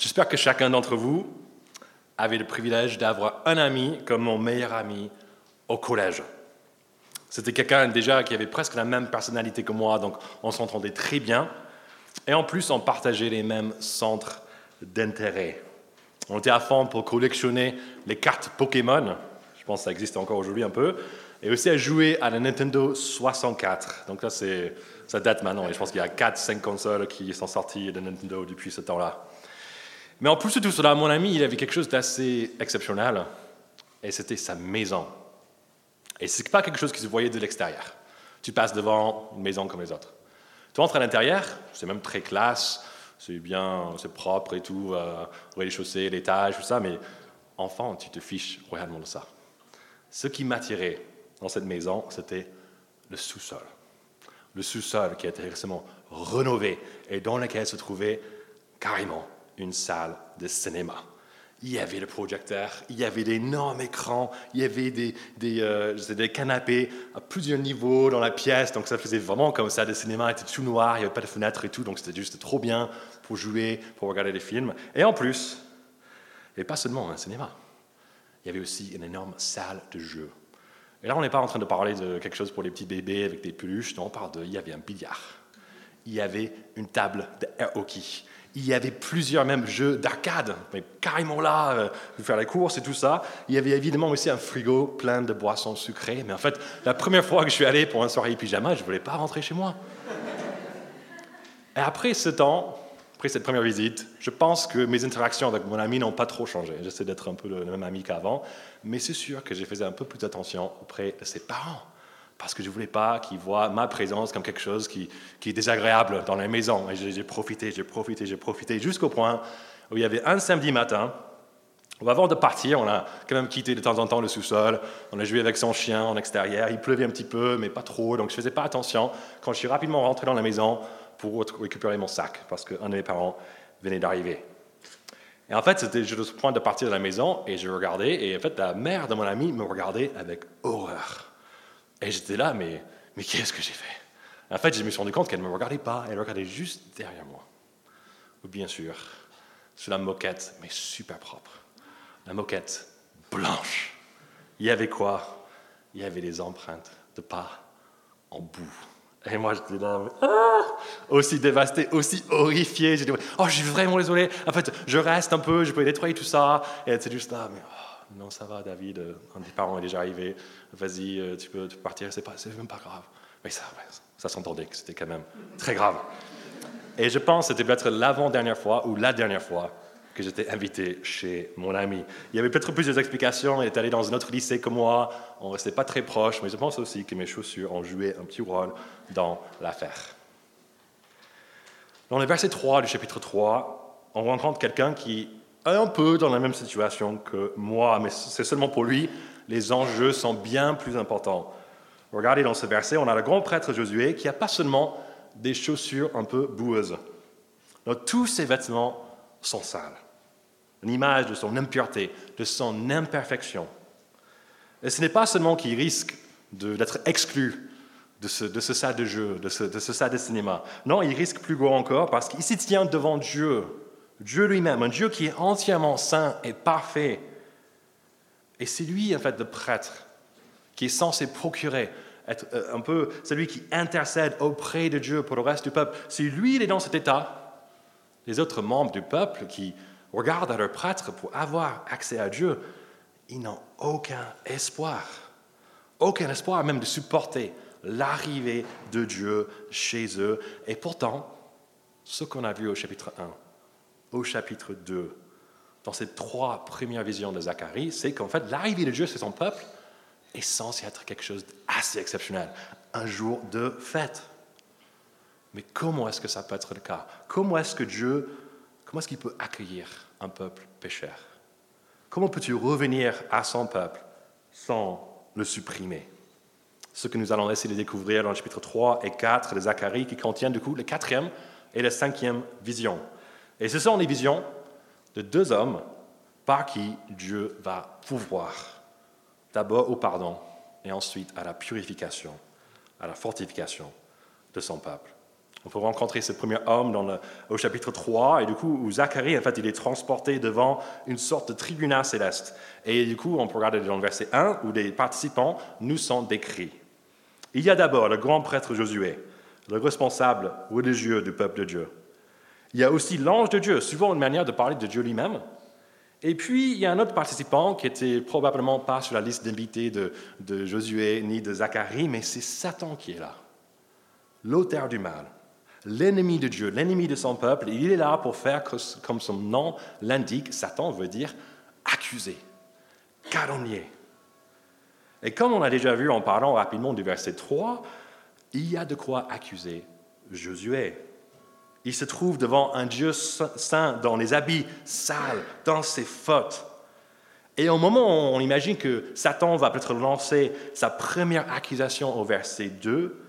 J'espère que chacun d'entre vous avait le privilège d'avoir un ami comme mon meilleur ami au collège. C'était quelqu'un déjà qui avait presque la même personnalité que moi, donc on s'entendait très bien. Et en plus, on partageait les mêmes centres d'intérêt. On était à fond pour collectionner les cartes Pokémon, je pense que ça existe encore aujourd'hui un peu, et aussi à jouer à la Nintendo 64. Donc là, ça date maintenant, et je pense qu'il y a 4-5 consoles qui sont sorties de Nintendo depuis ce temps-là. Mais en plus de tout cela, mon ami, il avait quelque chose d'assez exceptionnel, et c'était sa maison. Et ce n'est pas quelque chose qui se voyait de l'extérieur. Tu passes devant une maison comme les autres. Tu entres à l'intérieur, c'est même très classe, c'est bien, c'est propre et tout, euh, rez-de-chaussée, l'étage, tout ça, mais enfant, tu te fiches royalement de ça. Ce qui m'attirait dans cette maison, c'était le sous-sol. Le sous-sol qui a été récemment rénové et dans lequel se trouvait carrément une salle de cinéma. Il y avait le projecteur, il y avait d'énormes écrans, il y avait des, des, euh, des, canapés à plusieurs niveaux dans la pièce, donc ça faisait vraiment comme ça, le cinéma était tout noir, il n'y avait pas de fenêtres et tout, donc c'était juste trop bien pour jouer, pour regarder des films. Et en plus, avait pas seulement un cinéma, il y avait aussi une énorme salle de jeu. Et là, on n'est pas en train de parler de quelque chose pour les petits bébés avec des peluches, non, on parle de, il y avait un billard, il y avait une table de air hockey, il y avait plusieurs même jeux d'arcade, mais carrément là, euh, faire les courses et tout ça. Il y avait évidemment aussi un frigo plein de boissons sucrées. Mais en fait, la première fois que je suis allé pour un soirée pyjama, je ne voulais pas rentrer chez moi. Et après ce temps, après cette première visite, je pense que mes interactions avec mon ami n'ont pas trop changé. J'essaie d'être un peu le même ami qu'avant, mais c'est sûr que j'ai fait un peu plus d'attention auprès de ses parents parce que je ne voulais pas qu'ils voient ma présence comme quelque chose qui, est désagréable dans la maison. Et j'ai profité, j'ai profité, j'ai profité, jusqu'au point où il y avait un samedi matin, où avant de partir, on a quand même quitté de temps en temps le sous-sol, on a joué avec son chien en extérieur, il pleuvait un petit peu, mais pas trop, donc je ne faisais pas attention. Quand je suis rapidement rentré dans la maison pour récupérer mon sac, parce qu'un de mes parents venait d'arriver. Et en fait, c'était juste au point de partir de la maison, et je regardais, et en fait, la mère de mon ami me regardait avec horreur. Et j'étais là, mais, mais qu'est-ce que j'ai fait? En fait, je me suis rendu compte qu'elle ne me regardait pas, elle regardait juste derrière moi. Ou bien sûr, sur la moquette, mais super propre. La moquette blanche. Il y avait quoi? Il y avait des empreintes de pas en boue. Et moi, j'étais là, ah aussi dévasté, aussi horrifié. Dit, oh, je suis vraiment désolé. En fait, je reste un peu, je peux nettoyer tout ça. Et était juste là, mais oh, non, ça va, David, euh, un des parents est déjà arrivé, vas-y, euh, tu peux, partir, c'est, pas, c'est même pas grave. Mais ça, ça s'entendait que c'était quand même très grave. Et je pense que c'était peut-être l'avant-dernière fois ou la dernière fois que j'étais invité chez mon ami. Il y avait peut-être plusieurs explications. Il est allé dans un autre lycée que moi. On ne restait pas très proches, mais je pense aussi que mes chaussures ont joué un petit rôle dans l'affaire. Dans le verset 3 du chapitre 3, on rencontre quelqu'un qui un peu dans la même situation que moi, mais c'est seulement pour lui, les enjeux sont bien plus importants. Regardez dans ce verset, on a le grand prêtre Josué qui n'a pas seulement des chaussures un peu boueuses. tous ses vêtements sont sales. Une image de son impureté, de son imperfection. Et ce n'est pas seulement qu'il risque d'être exclu de ce, de salle de jeu, de ce, de ce salle de cinéma. Non, il risque plus gros encore parce qu'il s'y tient devant Dieu Dieu lui-même, un Dieu qui est entièrement saint et parfait. Et c'est lui, en fait, le prêtre, qui est censé procurer, être euh, un peu celui qui intercède auprès de Dieu pour le reste du peuple. Si lui, il est dans cet état, les autres membres du peuple qui regardent à leur prêtre pour avoir accès à Dieu, ils n'ont aucun espoir. Aucun espoir même de supporter l'arrivée de Dieu chez eux. Et pourtant, ce qu'on a vu au chapitre 1, au chapitre 2, dans ces trois premières visions de Zacharie, c'est qu'en fait, l'arrivée de Dieu sur son peuple est censé être quelque chose d'assez exceptionnel, un jour de fête. Mais comment est-ce que ça peut être le cas? Comment est-ce que Dieu, comment est-ce qu'il peut accueillir un peuple pécheur? Comment peux-tu revenir à son peuple sans le supprimer? Ce que nous allons essayer de découvrir dans le chapitre 3 et 4 de Zacharie, qui contiennent du coup la quatrième et la cinquième vision. Et ce sont les visions de deux hommes par qui Dieu va pouvoir, d'abord au pardon et ensuite à la purification, à la fortification de son peuple. On peut rencontrer ce premier homme dans le, au chapitre 3, et du coup, où Zacharie, en fait, il est transporté devant une sorte de tribunal céleste. Et du coup, on peut regarder dans le verset 1, où les participants nous sont décrits. Il y a d'abord le grand prêtre Josué, le responsable religieux du peuple de Dieu. Il y a aussi l'ange de Dieu, souvent une manière de parler de Dieu lui-même. Et puis, il y a un autre participant qui était probablement pas sur la liste d'invités de, de Josué ni de Zacharie, mais c'est Satan qui est là, l'auteur du mal l'ennemi de Dieu, l'ennemi de son peuple. Il est là pour faire comme son nom l'indique. Satan veut dire accuser, calomnier. Et comme on a déjà vu en parlant rapidement du verset 3, il y a de quoi accuser Josué. Il se trouve devant un Dieu saint dans les habits sales, dans ses fautes. Et au moment où on imagine que Satan va peut-être lancer sa première accusation au verset 2,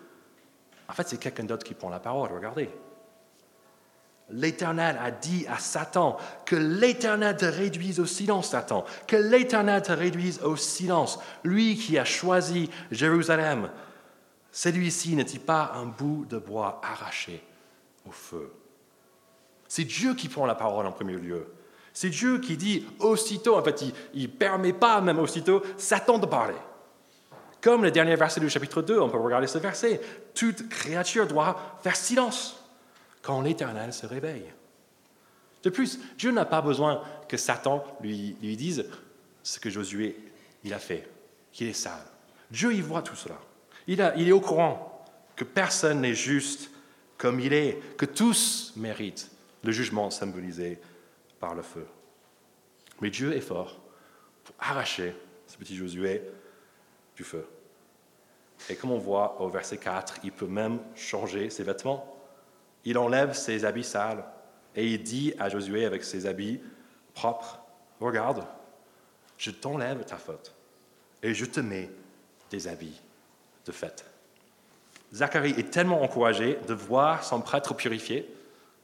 en fait, c'est quelqu'un d'autre qui prend la parole. Regardez. L'Éternel a dit à Satan que l'Éternel te réduise au silence, Satan, que l'Éternel te réduise au silence. Lui qui a choisi Jérusalem, celui-ci n'est-il pas un bout de bois arraché? Au feu C'est Dieu qui prend la parole en premier lieu. C'est Dieu qui dit aussitôt, en fait, il ne permet pas même aussitôt Satan de parler. Comme le dernier verset du chapitre 2, on peut regarder ce verset. Toute créature doit faire silence quand l'Éternel se réveille. De plus, Dieu n'a pas besoin que Satan lui, lui dise ce que Josué il a fait, qu'il est sale. Dieu y voit tout cela. Il, a, il est au courant que personne n'est juste comme il est, que tous méritent le jugement symbolisé par le feu. Mais Dieu est fort pour arracher ce petit Josué du feu. Et comme on voit au verset 4, il peut même changer ses vêtements. Il enlève ses habits sales et il dit à Josué avec ses habits propres, regarde, je t'enlève ta faute et je te mets des habits de fête. Zacharie est tellement encouragé de voir son prêtre purifié.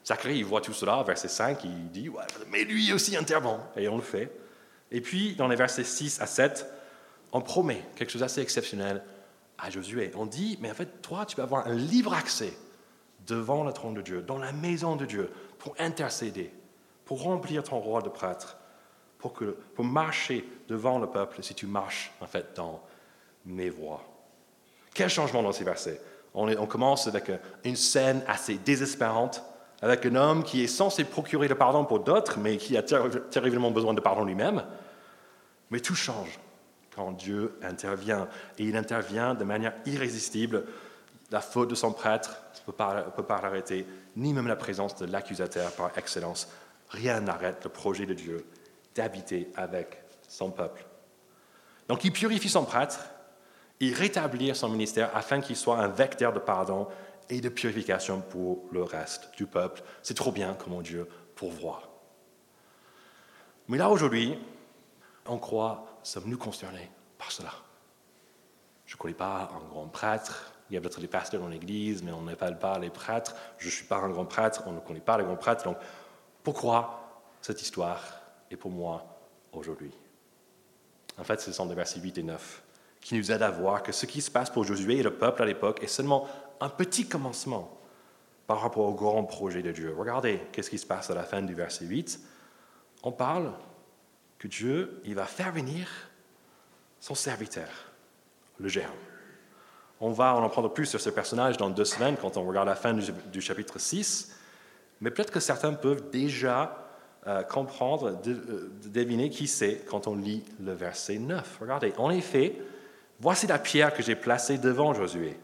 Zacharie, il voit tout cela, verset 5, il dit, ouais, mais lui aussi intervient, et on le fait. Et puis, dans les versets 6 à 7, on promet quelque chose d'assez exceptionnel à Josué. On dit, mais en fait, toi, tu vas avoir un libre accès devant le trône de Dieu, dans la maison de Dieu, pour intercéder, pour remplir ton rôle de prêtre, pour, pour marcher devant le peuple si tu marches, en fait, dans mes voies. Quel changement dans ces versets? On, commence avec une scène assez désespérante, avec un homme qui est censé procurer le pardon pour d'autres, mais qui a terriblement besoin de pardon lui-même. Mais tout change quand Dieu intervient. Et il intervient de manière irrésistible. La faute de son prêtre ne peut pas l'arrêter, ni même la présence de l'accusateur par excellence. Rien n'arrête le projet de Dieu d'habiter avec son peuple. Donc il purifie son prêtre, il rétablit son ministère afin qu'il soit un vecteur de pardon et de purification pour le reste du peuple. C'est trop bien comment Dieu pourvoit. Mais là, aujourd'hui, on croit sommes-nous concernés par cela? Je ne connais pas un grand prêtre. Il y a peut-être des pasteurs dans l'Église, mais on n'appelle pas les prêtres. Je ne suis pas un grand prêtre, on ne connaît pas les grands prêtres. Donc, pourquoi cette histoire est pour moi aujourd'hui? En fait, ce sont des versets 8 et 9 qui nous aident à voir que ce qui se passe pour Josué et le peuple à l'époque est seulement un petit commencement par rapport au grand projet de Dieu. Regardez qu'est-ce qui se passe à la fin du verset 8. On parle que Dieu, il va faire venir son serviteur, le géant. On va en apprendre plus sur ce personnage dans deux semaines quand on regarde la fin du, chapitre 6, mais peut-être que certains peuvent déjà euh, comprendre, euh, deviner qui c'est quand on lit le verset 9. Regardez, en effet, voici la pierre que j'ai placée devant Josué.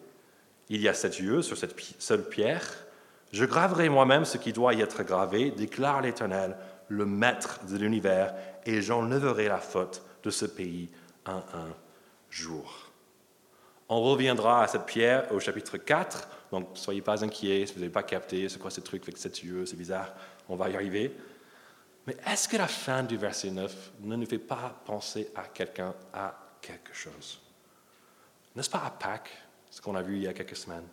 Il y a sept yeux sur cette seule pierre. Je graverai moi-même ce qui doit y être gravé, déclare l'Éternel, le maître de l'univers, et j'enlèverai la faute de ce pays un un jour. On reviendra à cette pierre au chapitre 4, donc soyez pas inquiets si vous n'avez pas capté c'est quoi ce truc avec sept yeux, c'est bizarre, on va y arriver. Mais est-ce que la fin du verset 9 ne nous fait pas penser à quelqu'un, à quelque chose? N'est-ce pas à Pâques, ce qu'on a vu il y a quelques semaines?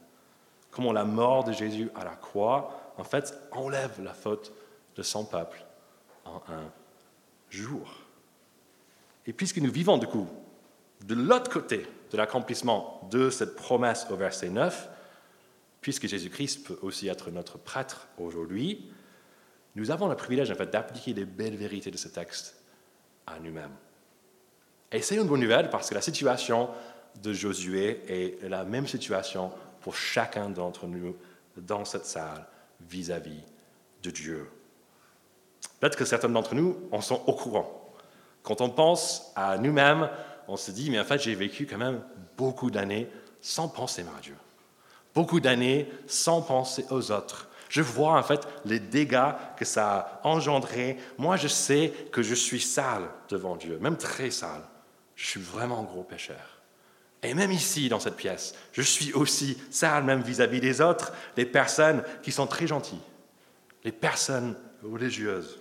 Comment la mort de Jésus à la croix, en fait, enlève la faute de son peuple en un jour. Et puisque nous vivons du coup de l'autre côté de l'accomplissement de cette promesse au verset 9, puisque Jésus-Christ peut aussi être notre prêtre aujourd'hui, nous avons le privilège en fait, d'appliquer les belles vérités de ce texte à nous-mêmes. Et c'est une bonne nouvelle parce que la situation de Josué est la même situation pour chacun d'entre nous dans cette salle vis-à-vis de Dieu. Peut-être que certains d'entre nous en sont au courant. Quand on pense à nous-mêmes, on se dit, mais en fait, j'ai vécu quand même beaucoup d'années sans penser à Dieu. Beaucoup d'années sans penser aux autres. Je vois en fait les dégâts que ça a engendré. Moi, je sais que je suis sale devant Dieu, même très sale. Je suis vraiment un gros pécheur. Et même ici, dans cette pièce, je suis aussi sale, même vis-à-vis des autres, des personnes qui sont très gentilles, les personnes religieuses.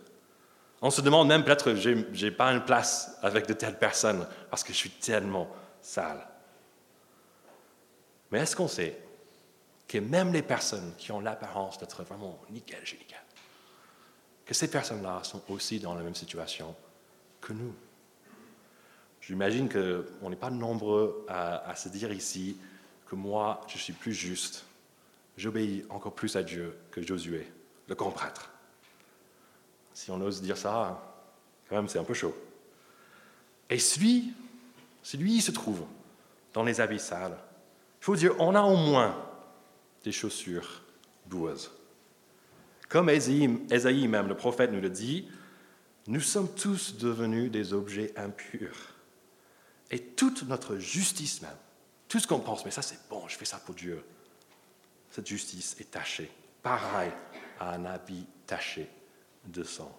On se demande même peut-être n'ai pas une place avec de telles personnes parce que je suis tellement sale. Mais est-ce qu'on sait que même les personnes qui ont l'apparence d'être vraiment nickel nickel, que ces personnes-là sont aussi dans la même situation que nous? J'imagine qu'on n'est pas nombreux à, se dire ici que moi, je suis plus juste. J'obéis encore plus à Dieu que Josué, le grand prêtre. Si on ose dire ça, quand même, c'est un peu chaud. Et celui, celui il se trouve dans les habits sales. Il faut dire, on a au moins des chaussures boueuses. Comme Esaïe même, le prophète, nous le dit, nous sommes tous devenus des objets impurs. Et toute notre justice même, tout ce qu'on pense, mais ça c'est bon, je fais ça pour Dieu, cette justice est tachée, pareil à un habit taché de sang.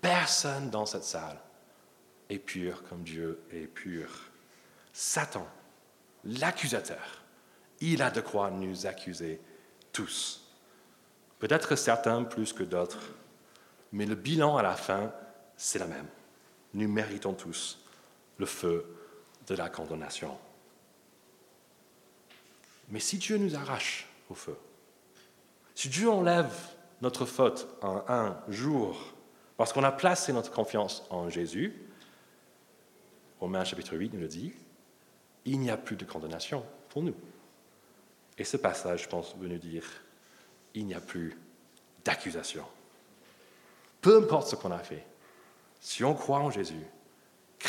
Personne dans cette salle est pur comme Dieu est pur. Satan, l'accusateur, il a de quoi nous accuser tous. Peut-être certains plus que d'autres, mais le bilan à la fin, c'est la même. Nous méritons tous le feu de la condamnation. Mais si Dieu nous arrache au feu, si Dieu enlève notre faute en un jour, parce qu'on a placé notre confiance en Jésus, Romains chapitre 8 nous le dit, il n'y a plus de condamnation pour nous. Et ce passage, je pense, veut nous dire, il n'y a plus d'accusation. Peu importe ce qu'on a fait, si on croit en Jésus,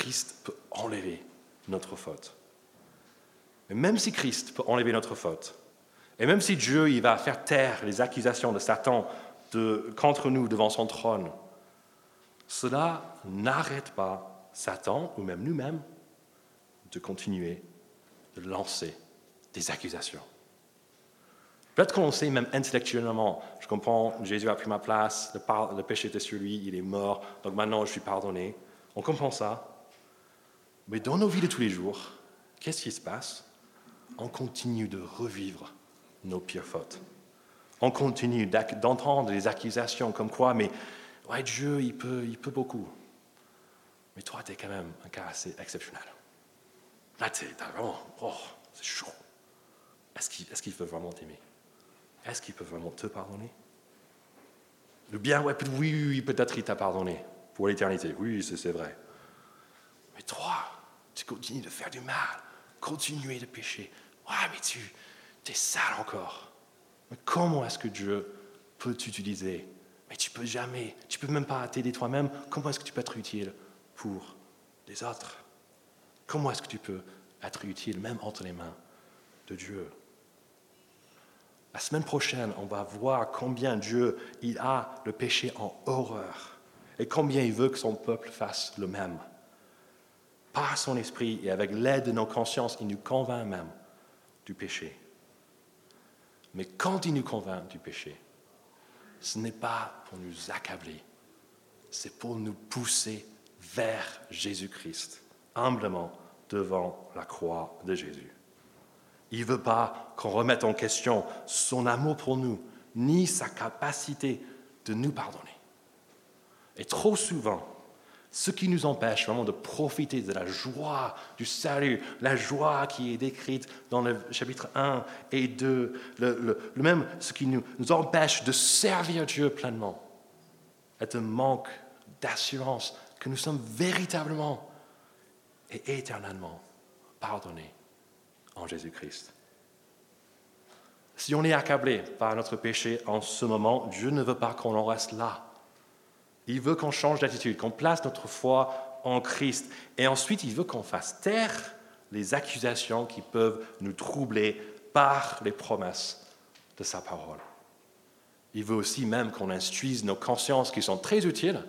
Christ peut enlever notre faute. Mais même si Christ peut enlever notre faute, et même si Dieu il va faire taire les accusations de Satan contre nous devant son trône, cela n'arrête pas Satan, ou même nous-mêmes, de continuer de lancer des accusations. Peut-être qu'on sait même intellectuellement, je comprends, Jésus a pris ma place, le péché était sur lui, il est mort, donc maintenant je suis pardonné. On comprend ça. Mais dans nos vies de tous les jours, qu'est-ce qui se passe? On continue de revivre nos pires fautes. On continue d'entendre des accusations comme quoi, mais ouais, Dieu, il peut, peut beaucoup. Mais toi, tu es quand même un cas assez exceptionnel. Là, tu es vraiment, oh, c'est chaud. Est-ce qu'il veut vraiment t'aimer? Est-ce qu'il peut vraiment te pardonner? Le bien, oui, oui, peut-être il t'a pardonné pour l'éternité. Oui, c'est vrai. Mais toi, tu continues de faire du mal, continuer de pécher. Ouais, mais tu es sale encore. Mais comment est-ce que Dieu peut t'utiliser? Mais tu peux jamais, tu peux même pas t'aider toi-même. Comment est-ce que tu peux être utile pour les autres? Comment est-ce que tu peux être utile même entre les mains de Dieu? La semaine prochaine, on va voir combien Dieu il a le péché en horreur et combien il veut que son peuple fasse le même par son esprit et avec l'aide de nos consciences, il nous convainc même du péché. Mais quand il nous convainc du péché, ce n'est pas pour nous accabler, c'est pour nous pousser vers Jésus-Christ, humblement devant la croix de Jésus. Il ne veut pas qu'on remette en question son amour pour nous, ni sa capacité de nous pardonner. Et trop souvent, ce qui nous empêche vraiment de profiter de la joie du salut, la joie qui est décrite dans le chapitre 1 et 2, le, même ce qui nous, nous, empêche de servir Dieu pleinement, est un manque d'assurance que nous sommes véritablement et éternellement pardonnés en Jésus-Christ. Si on est accablé par notre péché en ce moment, Dieu ne veut pas qu'on en reste là. Il veut qu'on change d'attitude, qu'on place notre foi en Christ. Et ensuite, il veut qu'on fasse taire les accusations qui peuvent nous troubler par les promesses de sa parole. Il veut aussi même qu'on instruise nos consciences qui sont très utiles,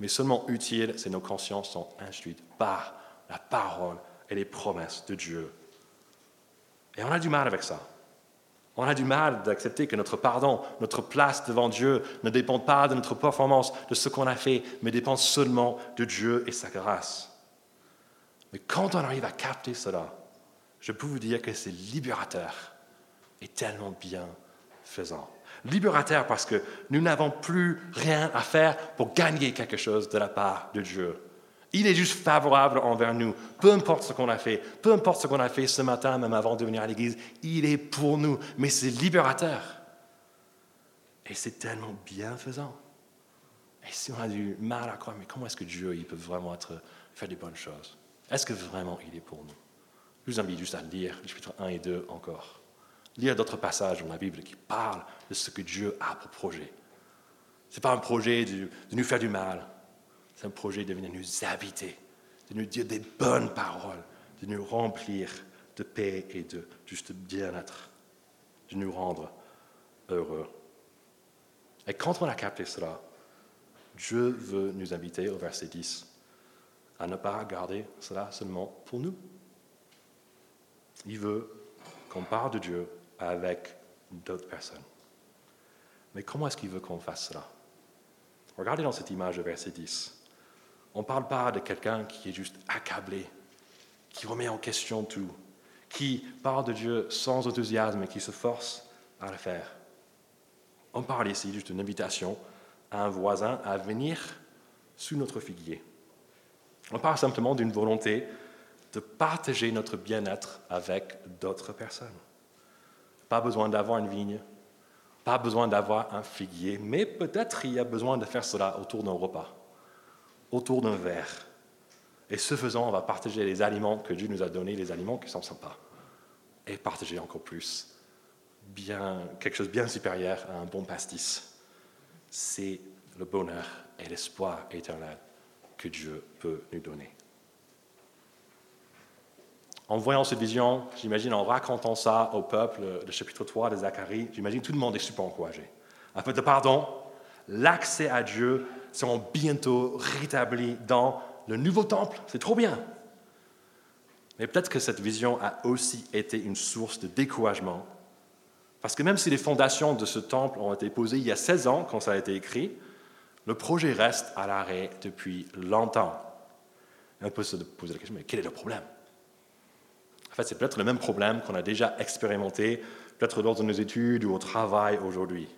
mais seulement utiles si nos consciences sont instruites par la parole et les promesses de Dieu. Et on a du mal avec ça. On a du mal d'accepter que notre pardon, notre place devant Dieu ne dépend pas de notre performance, de ce qu'on a fait, mais dépend seulement de Dieu et sa grâce. Mais quand on arrive à capter cela, je peux vous dire que c'est libérateur et tellement bienfaisant. Libérateur parce que nous n'avons plus rien à faire pour gagner quelque chose de la part de Dieu. Il est juste favorable envers nous, peu importe ce qu'on a fait, peu importe ce qu'on a fait ce matin, même avant de venir à l'église, il est pour nous, mais c'est libérateur. Et c'est tellement bienfaisant. Et si on a du mal à croire, mais comment est-ce que Dieu il peut vraiment faire des bonnes choses? Est-ce que vraiment il est pour nous? Je vous invite juste à lire les chapitres 1 et 2 encore. Lire d'autres passages dans la Bible qui parlent de ce que Dieu a pour projet. Ce n'est pas un projet de nous faire du mal, c'est un projet de venir nous habiter, de nous dire des bonnes paroles, de nous remplir de paix et de juste bien-être, de nous rendre heureux. Et quand on a capté cela, Dieu veut nous inviter au verset 10 à ne pas garder cela seulement pour nous. Il veut qu'on parle de Dieu avec d'autres personnes. Mais comment est-ce qu'il veut qu'on fasse cela? Regardez dans cette image, verset 10. On ne parle pas de quelqu'un qui est juste accablé, qui remet en question tout, qui parle de Dieu sans enthousiasme et qui se force à le faire. On parle ici juste d'une invitation à un voisin à venir sous notre figuier. On parle simplement d'une volonté de partager notre bien-être avec d'autres personnes. Pas besoin d'avoir une vigne, pas besoin d'avoir un figuier, mais peut-être il y a besoin de faire cela autour d'un repas autour d'un verre. Et ce faisant, on va partager les aliments que Dieu nous a donnés, les aliments qui sont sympas. Et partager encore plus bien, quelque chose de bien supérieur à un bon pastis. C'est le bonheur et l'espoir éternel que Dieu peut nous donner. En voyant cette vision, j'imagine en racontant ça au peuple, le chapitre 3 de Zacharie, j'imagine tout le monde est super encouragé. Un peu de pardon, l'accès à Dieu seront bientôt rétablis dans le nouveau temple. C'est trop bien. Mais peut-être que cette vision a aussi été une source de découragement. Parce que même si les fondations de ce temple ont été posées il y a 16 ans, quand ça a été écrit, le projet reste à l'arrêt depuis longtemps. on peut se poser la question, mais quel est le problème? En fait, c'est peut-être le même problème qu'on a déjà expérimenté, peut-être lors de nos études ou au travail aujourd'hui.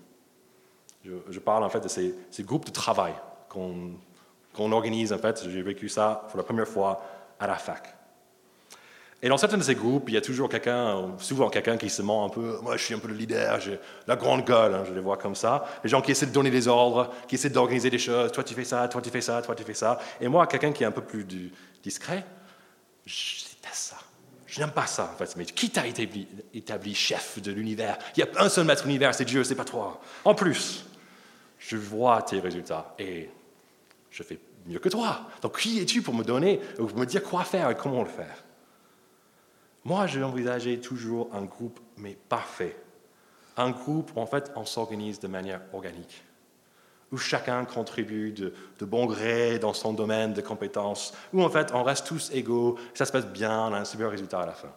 Je, parle en fait de ces, groupes de travail qu'on organise. En fait, j'ai vécu ça pour la première fois à la fac. Et dans certains de ces groupes, il y a toujours quelqu'un, souvent quelqu'un qui se ment un peu. Moi, je suis un peu le leader, j'ai la grande gueule, hein, je les vois comme ça. Les gens qui essaient de donner des ordres, qui essaient d'organiser des choses. Toi, tu fais ça, toi, tu fais ça, toi, tu fais ça. Et moi, quelqu'un qui est un peu plus discret, je déteste ça. Je n'aime pas ça, en fait. Mais qui t'a établi, établi, chef de l'univers? Il y a un seul maître univers, c'est Dieu, c'est pas toi. En plus, je vois tes résultats et je fais mieux que toi. Donc qui es-tu pour me donner, pour me dire quoi faire et comment le faire? Moi, j'ai envisagé toujours un groupe, mais parfait. Un groupe où en fait on s'organise de manière organique, où chacun contribue de, de, bon gré dans son domaine de compétences, où en fait on reste tous égaux, ça se passe bien, on a un super résultat à la fin.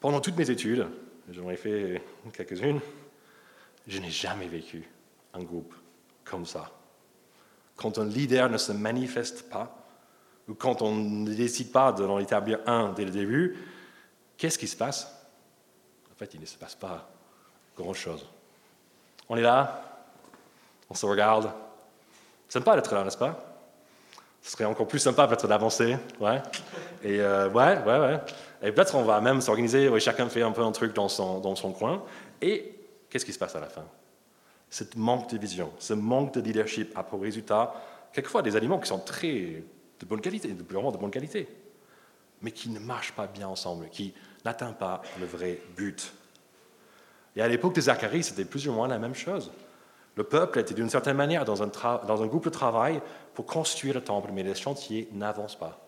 Pendant toutes mes études, j'en ai fait quelques-unes, je n'ai jamais vécu un groupe comme ça. Quand un leader ne se manifeste pas, ou quand on ne décide pas d'en établir un dès le début, qu'est-ce qui se passe? En fait, il ne se passe pas grand-chose. On est là, on se regarde. Sympa d'être là, n'est-ce pas? Ce serait encore plus sympa peut-être d'avancer, ouais. Et euh, ouais, ouais, ouais. Et peut-être on va même s'organiser, chacun fait un peu un truc dans son, dans son coin. Et qu'est-ce qui se passe à la fin? Ce manque de vision, ce manque de leadership a pour résultat quelquefois des aliments qui sont très de bonne qualité, vraiment de bonne qualité, mais qui ne marchent pas bien ensemble, qui n'atteignent pas le vrai but. Et à l'époque de Zacharie, c'était plus ou moins la même chose. Le peuple était d'une certaine manière dans un, dans un, groupe de travail pour construire le temple, mais les chantiers n'avancent pas.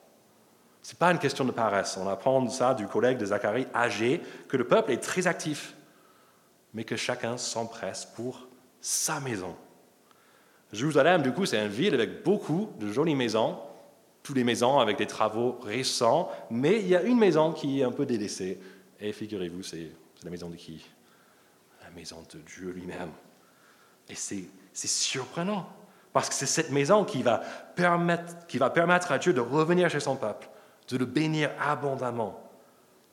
Ce n'est pas une question de paresse. On apprend ça du collègue de Zacharie, âgé, que le peuple est très actif, mais que chacun s'empresse pour sa maison. Jérusalem, du coup, c'est une ville avec beaucoup de jolies maisons, toutes les maisons avec des travaux récents, mais il y a une maison qui est un peu délaissée. Et figurez-vous, c'est la maison de qui? La maison de Dieu lui-même. Et c'est surprenant, parce que c'est cette maison qui va, permettre, qui va permettre à Dieu de revenir chez son peuple, de le bénir abondamment.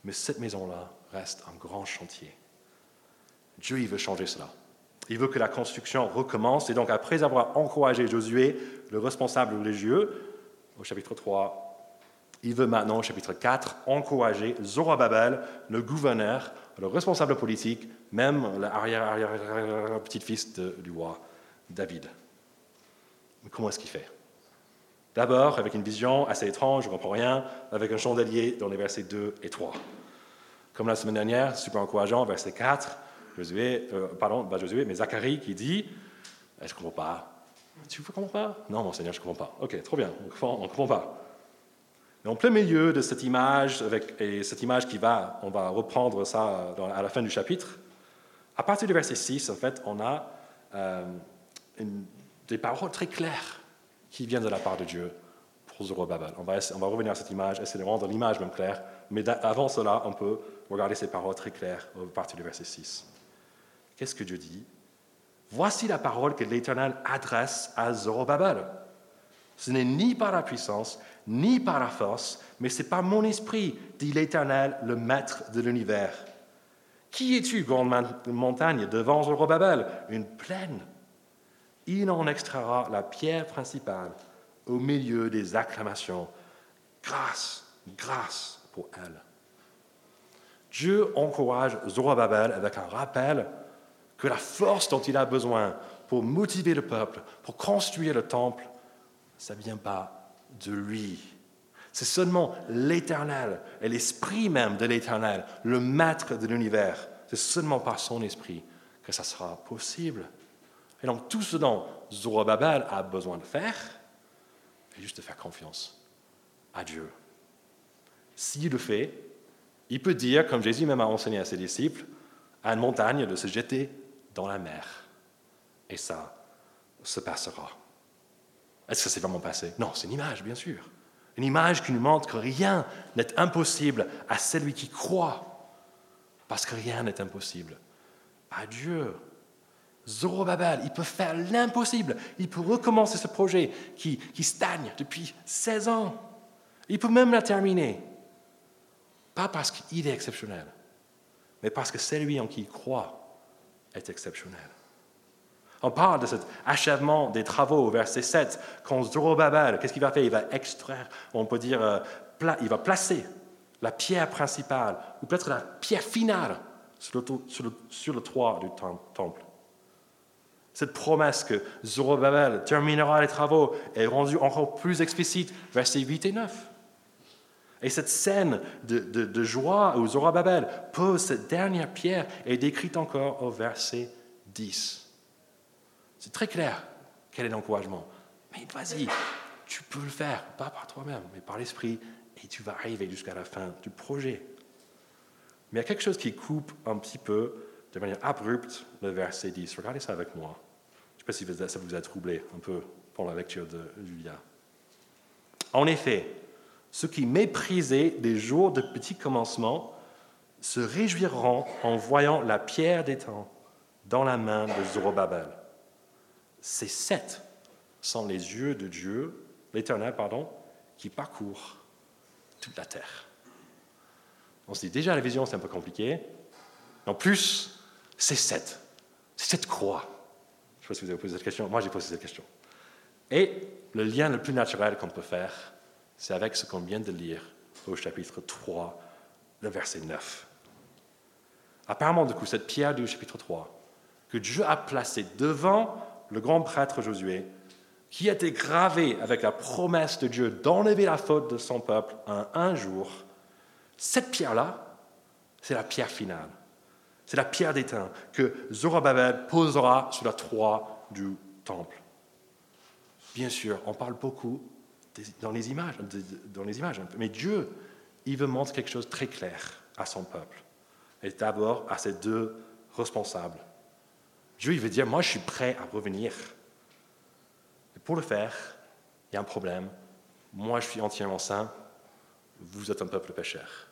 Mais cette maison-là reste un grand chantier. Dieu, il veut changer cela. Il veut que la construction recommence. Et donc, après avoir encouragé Josué, le responsable religieux, au chapitre 3, il veut maintenant, au chapitre 4, encourager Zorobabel, le gouverneur, le responsable politique, même l'arrière-petit-fils du roi David. comment est-ce qu'il fait? D'abord, avec une vision assez étrange, je ne comprends rien, avec un chandelier dans les versets 2 et 3. Comme la semaine dernière, super encourageant, verset 4, Josué, euh, pardon, pas Josué, mais Zacharie qui dit Je ne comprends pas. Tu ne comprends pas? Non, mon Seigneur, je ne comprends pas. Ok, trop bien, on ne comprend pas. Mais en plein milieu de cette image, avec, et cette image qui va, on va reprendre ça à la fin du chapitre, à partir du verset 6, en fait, on a euh, des paroles très claires qui viennent de la part de Dieu pour Zorobabel. On va, on va revenir à cette image, essayer de rendre l'image même claire, mais avant cela, on peut regarder ces paroles très claires à partir du verset 6. Qu'est-ce que Dieu dit? Voici la parole que l'Éternel adresse à Zorobabel. Ce n'est ni par la puissance, ni par la force, mais c'est par mon esprit, dit l'Éternel, le Maître de l'univers. Qui es-tu, grande montagne, devant Zorobabel? Une plaine. Il en extraira la pierre principale au milieu des acclamations. Grâce, grâce pour elle. Dieu encourage Zorobabel avec un rappel que la force dont il a besoin pour motiver le peuple, pour construire le temple, ça ne vient pas de lui. C'est seulement l'Éternel et l'Esprit même de l'Éternel, le Maître de l'univers. C'est seulement par son Esprit que ça sera possible. Et donc tout ce dont Zorobabel a besoin de faire, c'est juste de faire confiance à Dieu. S'il le fait, il peut dire, comme Jésus même a enseigné à ses disciples, à une montagne de se jeter dans la mer. Et ça se passera. Est-ce que ça s'est vraiment passé? Non, c'est une image, bien sûr. Une image qui nous montre que rien n'est impossible à celui qui croit. Parce que rien n'est impossible à Dieu. Zorobabel, il peut faire l'impossible. Il peut recommencer ce projet qui, qui stagne depuis 16 ans. Il peut même la terminer. Pas parce qu'il est exceptionnel, mais parce que celui en qui il croit est exceptionnel. On parle de cet achèvement des travaux au verset 7. Quand Zorobabel, qu'est-ce qu'il va faire? Il va extraire, on peut dire, euh, il va placer la pierre principale, ou peut-être la pierre finale, sur le, sur le toit du temple. Cette promesse que Zorobabel terminera les travaux est rendue encore plus explicite, versets 8 et 9. Et cette scène de, joie où Zorobabel pose cette dernière pierre est décrite encore au verset 10. C'est très clair quel est l'encouragement. Mais vas-y, tu peux le faire, pas par toi-même, mais par l'Esprit, et tu vas arriver jusqu'à la fin du projet. Mais il y a quelque chose qui coupe un petit peu, de manière abrupte, le verset 10. Regardez ça avec moi. Je ne sais pas si ça vous a troublé un peu pour la lecture de Julia. En effet, ceux qui méprisaient les jours de petits commencements se réjouiront en voyant la pierre des temps dans la main de Zorobabel. Ces sept sont les yeux de Dieu, l'Éternel, pardon, qui parcourent toute la terre. On se dit déjà la vision c'est un peu compliqué. En plus, c'est sept. C'est cette croix. Je ne sais pas si vous avez posé cette question. Moi, j'ai posé cette question. Et le lien le plus naturel qu'on peut faire, c'est avec ce qu'on vient de lire au chapitre 3, le verset 9. Apparemment, du coup, cette pierre du chapitre 3, que Dieu a placée devant le grand prêtre Josué, qui a été gravée avec la promesse de Dieu d'enlever la faute de son peuple un, un jour, cette pierre-là, c'est la pierre finale. C'est la pierre d'étain que Zorobabel posera sur la toit du temple. Bien sûr, on parle beaucoup dans les images, dans les images mais Dieu, il veut montrer quelque chose très clair à son peuple. Et d'abord à ses deux responsables. Dieu, il veut dire, moi je suis prêt à revenir. Et pour le faire, il y a un problème. Moi je suis entièrement saint, vous êtes un peuple pécheur.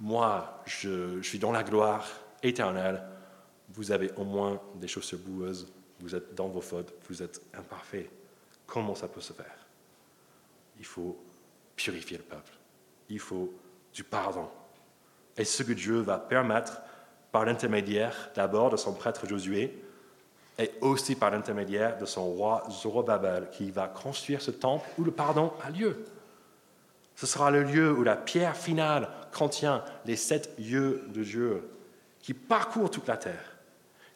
Moi, je, suis dans la gloire éternelle. Vous avez au moins des chaussures boueuses. Vous êtes dans vos fautes. Vous êtes imparfaits. Comment ça peut se faire? Il faut purifier le peuple. Il faut du pardon. Et ce que Dieu va permettre par l'intermédiaire d'abord de son prêtre Josué et aussi par l'intermédiaire de son roi Zorobabel qui va construire ce temple où le pardon a lieu. Ce sera le lieu où la pierre finale contient les sept yeux de Dieu qui parcourent toute la terre,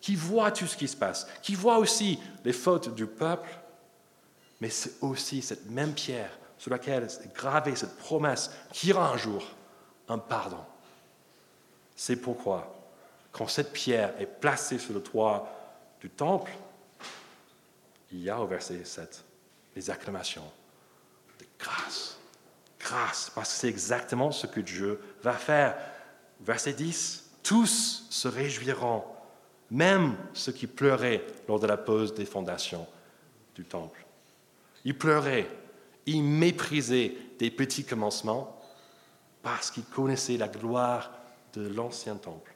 qui voit tout ce qui se passe, qui voit aussi les fautes du peuple, mais c'est aussi cette même pierre sur laquelle est gravée cette promesse qui ira un jour un pardon. C'est pourquoi, quand cette pierre est placée sur le toit du temple, il y a au verset 7 les acclamations de grâce grâce, parce que c'est exactement ce que Dieu va faire. Verset 10, tous se réjouiront, même ceux qui pleuraient lors de la pose des fondations du temple. Ils pleuraient, ils méprisaient des petits commencements parce qu'ils connaissaient la gloire de l'ancien temple.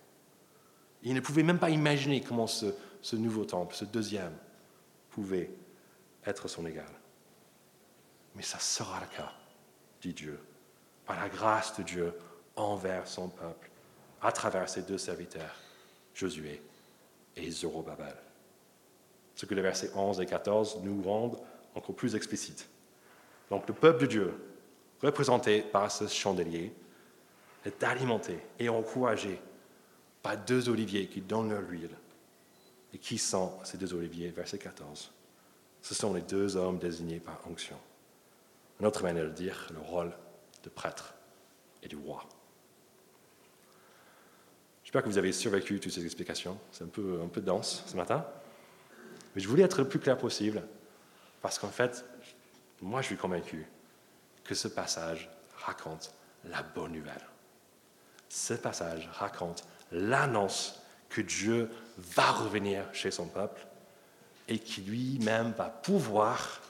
Ils ne pouvaient même pas imaginer comment ce, ce nouveau temple, ce deuxième, pouvait être son égal. Mais ça sera le cas dit Dieu, par la grâce de Dieu envers son peuple, à travers ses deux serviteurs, Josué et Zorobabel. Ce que les versets 11 et 14 nous rendent encore plus explicites. Donc le peuple de Dieu, représenté par ce chandelier, est alimenté et encouragé par deux oliviers qui donnent leur huile. Et qui sont ces deux oliviers? Verset 14. Ce sont les deux hommes désignés par onction. Une autre manière de dire le rôle de prêtre et du roi. J'espère que vous avez survécu toutes ces explications. C'est un peu, un peu dense ce matin. Mais je voulais être le plus clair possible parce qu'en fait, moi je suis convaincu que ce passage raconte la bonne nouvelle. Ce passage raconte l'annonce que Dieu va revenir chez son peuple et qui lui-même va pouvoir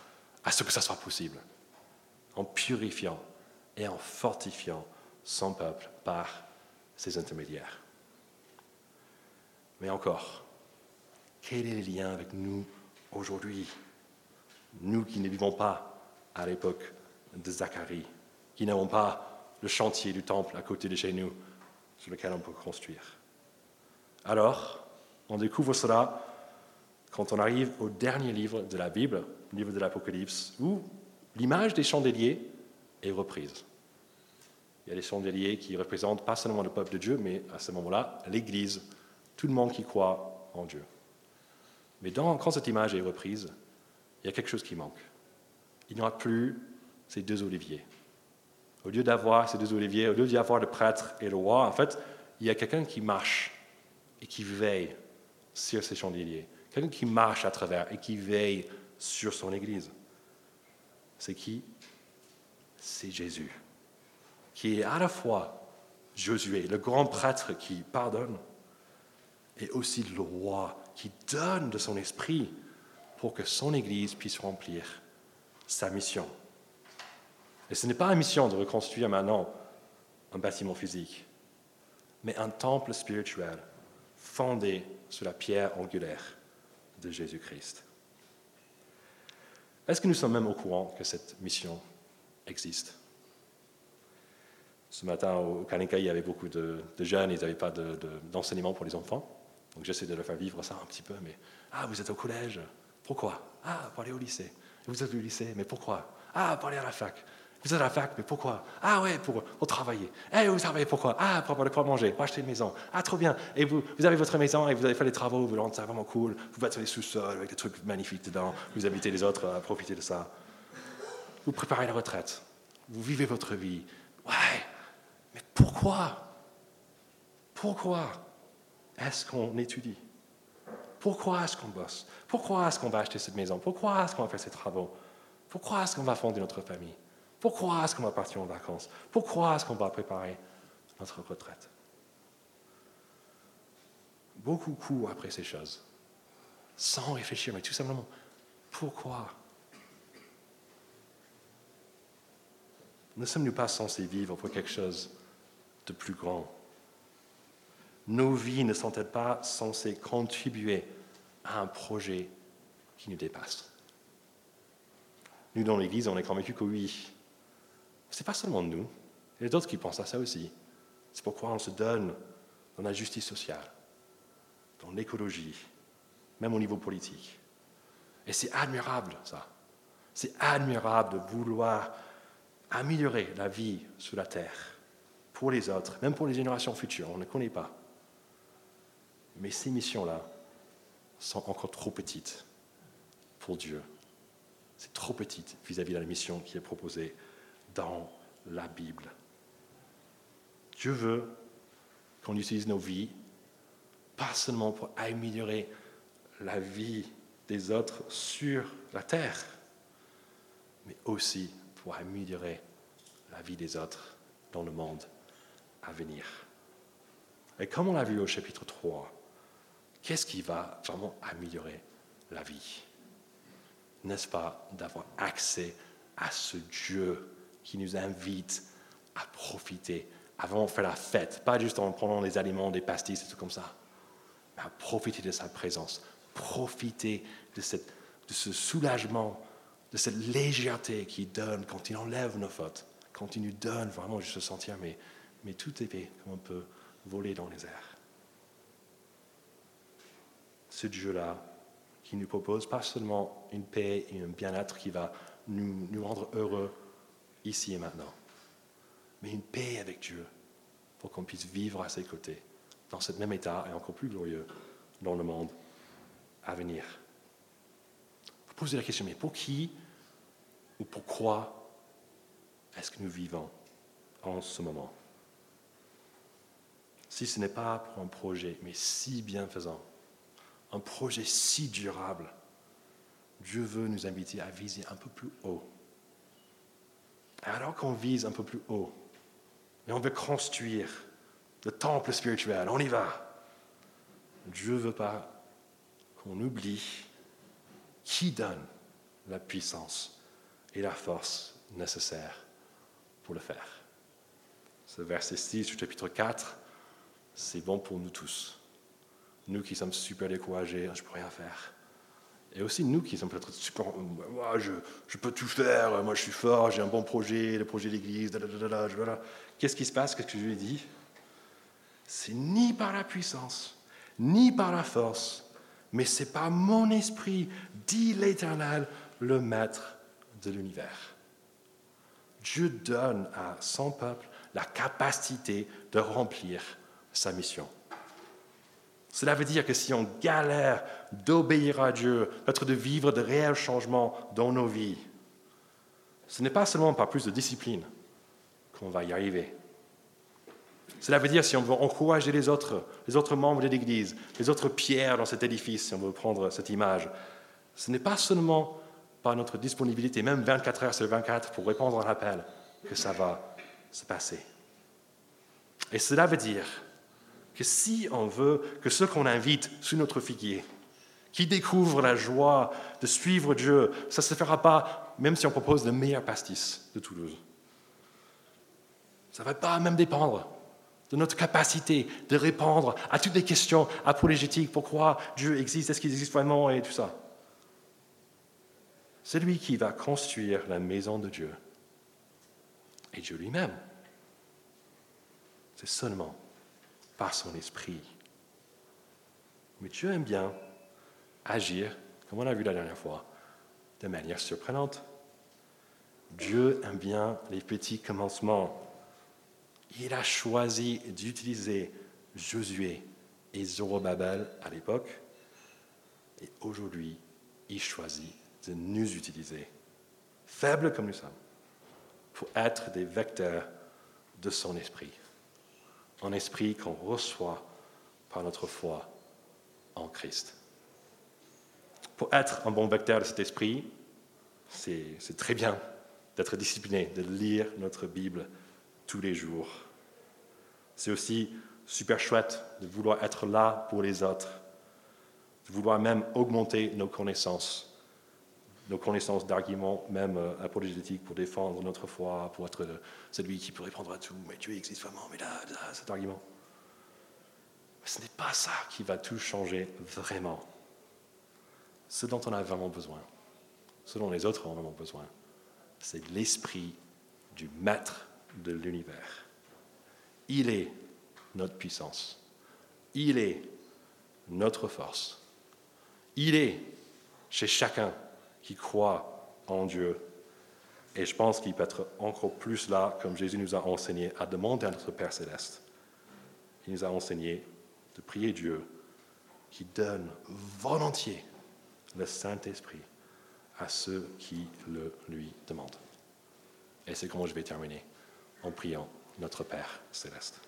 à ce que ça soit possible en purifiant et en fortifiant son peuple par ses intermédiaires. Mais encore, quel est le lien avec nous aujourd'hui? Nous qui ne vivons pas à l'époque de Zacharie, qui n'avons pas le chantier du temple à côté de chez nous sur lequel on peut construire. Alors, on découvre cela quand on arrive au dernier livre de la Bible, le livre de l'Apocalypse, où l'image des chandeliers est reprise. Il y a des chandeliers qui représentent pas seulement le peuple de Dieu, mais à ce moment-là, l'Église, tout le monde qui croit en Dieu. Mais quand cette image est reprise, il y a quelque chose qui manque. Il n'y aura plus ces deux oliviers. Au lieu d'avoir ces deux oliviers, au lieu d'y avoir le prêtre et le roi, en fait, il y a quelqu'un qui marche et qui veille sur ces chandeliers. Quelqu'un qui marche à travers et qui veille sur son Église. C'est qui? C'est Jésus, qui est à la fois Josué, le grand prêtre qui pardonne, et aussi le roi qui donne de son esprit pour que son Église puisse remplir sa mission. Et ce n'est pas une mission de reconstruire maintenant un bâtiment physique, mais un temple spirituel fondé sur la pierre angulaire de Jésus-Christ. Est-ce que nous sommes même au courant que cette mission existe? Ce matin, au Kanika, il y avait beaucoup de, jeunes, ils n'avaient pas d'enseignement pour les enfants. Donc j'essaie de leur faire vivre ça un petit peu. Mais, ah, vous êtes au collège Pourquoi? Ah, pour aller au lycée. Vous êtes au lycée, mais pourquoi? Ah, pour aller à la fac. Vous êtes à la fac, mais pourquoi? Ah ouais, pour, travailler. Eh, vous travaillez pourquoi Ah, pour avoir de quoi manger, pour acheter une maison. Ah, trop bien. Et vous, vous avez votre maison et vous avez fait les travaux, vous rendez ça vraiment cool. Vous bâtissez les sous-sols avec des trucs magnifiques dedans. Vous invitez les autres à profiter de ça. Vous préparez la retraite. Vous vivez votre vie. Ouais, mais pourquoi? Pourquoi est-ce qu'on étudie? Pourquoi est-ce qu'on bosse? Pourquoi est-ce qu'on va acheter cette maison? Pourquoi est-ce qu'on va faire ces travaux? Pourquoi est-ce qu'on va fonder notre famille? Pourquoi est-ce qu'on va partir en vacances? Pourquoi est-ce qu'on va préparer notre retraite? Beaucoup courent après ces choses, sans réfléchir, mais tout simplement, pourquoi? Ne sommes-nous pas censés vivre pour quelque chose de plus grand? Nos vies ne sont-elles pas censées contribuer à un projet qui nous dépasse? Nous, dans l'Église, on est convaincus que oui. Ce n'est pas seulement nous. Il y a d'autres qui pensent à ça aussi. C'est pourquoi on se donne dans la justice sociale, dans l'écologie, même au niveau politique. Et c'est admirable, ça. C'est admirable de vouloir améliorer la vie sur la terre pour les autres, même pour les générations futures. On ne connaît pas. Mais ces missions-là sont encore trop petites pour Dieu. C'est trop petite vis-à-vis de la mission qui est proposée dans la Bible. Dieu veut qu'on utilise nos vies, pas seulement pour améliorer la vie des autres sur la terre, mais aussi pour améliorer la vie des autres dans le monde à venir. Et comme on l'a vu au chapitre 3, qu'est-ce qui va vraiment améliorer la vie? N'est-ce pas d'avoir accès à ce Dieu qui nous invite à profiter, avant de faire la fête, pas juste en prenant des aliments, des pastilles, et tout comme ça, mais à profiter de sa présence, profiter de, cette, de ce soulagement de cette légèreté qu'il donne quand il enlève nos fautes, quand il nous donne vraiment juste se sentir, mais, mais tout est fait, comme on peut voler dans les airs. Ce Dieu-là, qui nous propose pas seulement une paix et un bien-être qui va nous, nous rendre heureux ici et maintenant, mais une paix avec Dieu pour qu'on puisse vivre à ses côtés dans ce même état et encore plus glorieux dans le monde à venir. Vous posez la question, mais pour qui ou pourquoi est-ce que nous vivons en ce moment? Si ce n'est pas pour un projet, mais si bienfaisant, un projet si durable, Dieu veut nous inviter à viser un peu plus haut. Alors qu'on vise un peu plus haut, et on veut construire le temple spirituel, on y va. Dieu ne veut pas qu'on oublie qui donne la puissance et la force nécessaire pour le faire. Ce verset 6 du chapitre 4, c'est bon pour nous tous. Nous qui sommes super découragés, je ne peux rien faire. Et aussi nous qui sommes peut-être super, moi je, peux tout faire, moi je suis fort, j'ai un bon projet, le projet d'église, Qu'est-ce qui se passe? Qu'est-ce que je lui ai dit? C'est ni par la puissance, ni par la force, mais c'est par mon esprit, dit l'Éternel, le Maître de l'univers. Dieu donne à son peuple la capacité de remplir sa mission. Cela veut dire que si on galère d'obéir à Dieu, peut-être de vivre de réels changements dans nos vies, ce n'est pas seulement par plus de discipline qu'on va y arriver. Cela veut dire si on veut encourager les autres, les autres membres de l'Église, les autres pierres dans cet édifice, si on veut prendre cette image, ce n'est pas seulement par notre disponibilité, même 24 heures sur 24, pour répondre à l'appel, que ça va se passer. Et cela veut dire que si on veut que ceux qu'on invite sous notre figuier, qui découvrent la joie de suivre Dieu, ça ne se fera pas même si on propose le meilleur pastis de Toulouse. Ça ne va pas même dépendre de notre capacité de répondre à toutes les questions apologétiques, pourquoi Dieu existe, est-ce qu'il existe vraiment? Et tout ça. Celui qui va construire la maison de Dieu et Dieu lui-même. C'est seulement par son esprit. Mais Dieu aime bien agir, comme on a vu la dernière fois, de manière surprenante. Dieu aime bien les petits commencements. Il a choisi d'utiliser Josué et Zorobabel à l'époque, et aujourd'hui, il choisit de nous utiliser, faibles comme nous sommes, pour être des vecteurs de son esprit. Un esprit qu'on reçoit par notre foi en Christ. Pour être un bon vecteur de cet esprit, c'est très bien d'être discipliné, de lire notre Bible tous les jours. C'est aussi super chouette de vouloir être là pour les autres, de vouloir même augmenter nos connaissances, nos connaissances d'arguments, même euh, apologétiques, pour défendre notre foi, pour être celui qui peut répondre à tout. Mais Dieu existe vraiment, mais là, là cet argument. Ce n'est pas ça qui va tout changer vraiment. Ce dont on a vraiment besoin, ce dont les autres ont besoin, c'est l'esprit du maître de l'univers. Il est notre puissance. Il est notre force. Il est chez chacun qui croit en Dieu. Et je pense qu'il peut être encore plus là, comme Jésus nous a enseigné, à demander à notre Père céleste. Il nous a enseigné de prier Dieu qui donne volontiers le Saint-Esprit à ceux qui le lui demandent. Et c'est comment je vais terminer en priant notre Père céleste.